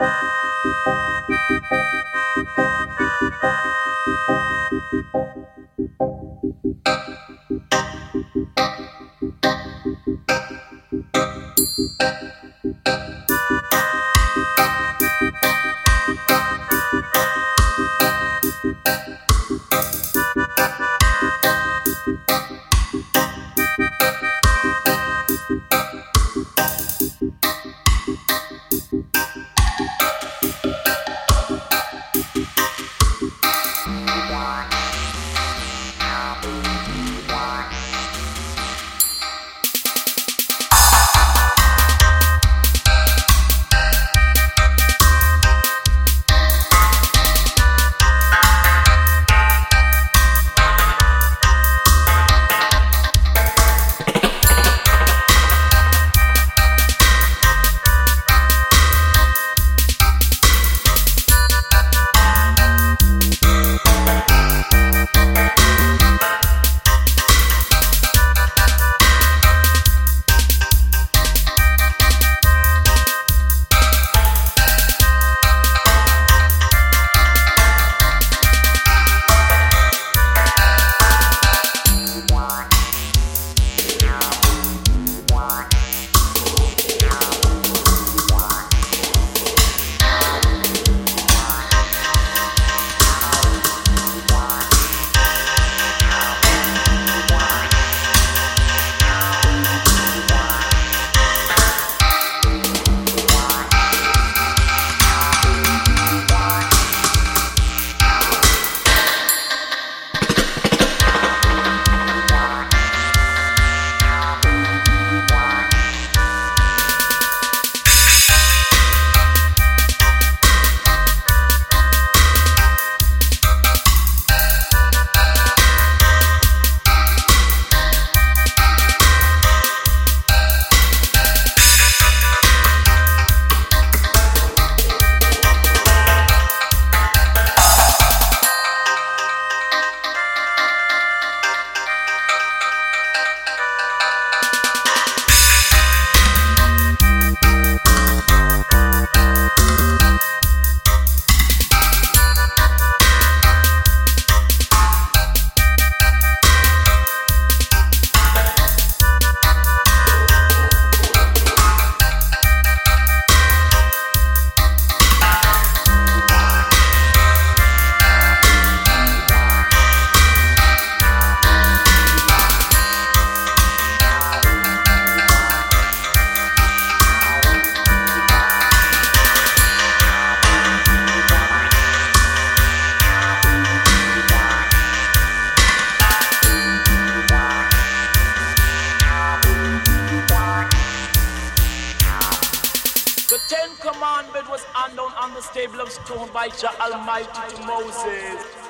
you Commandment was handed on the stable of stone by Jah Almighty to Moses.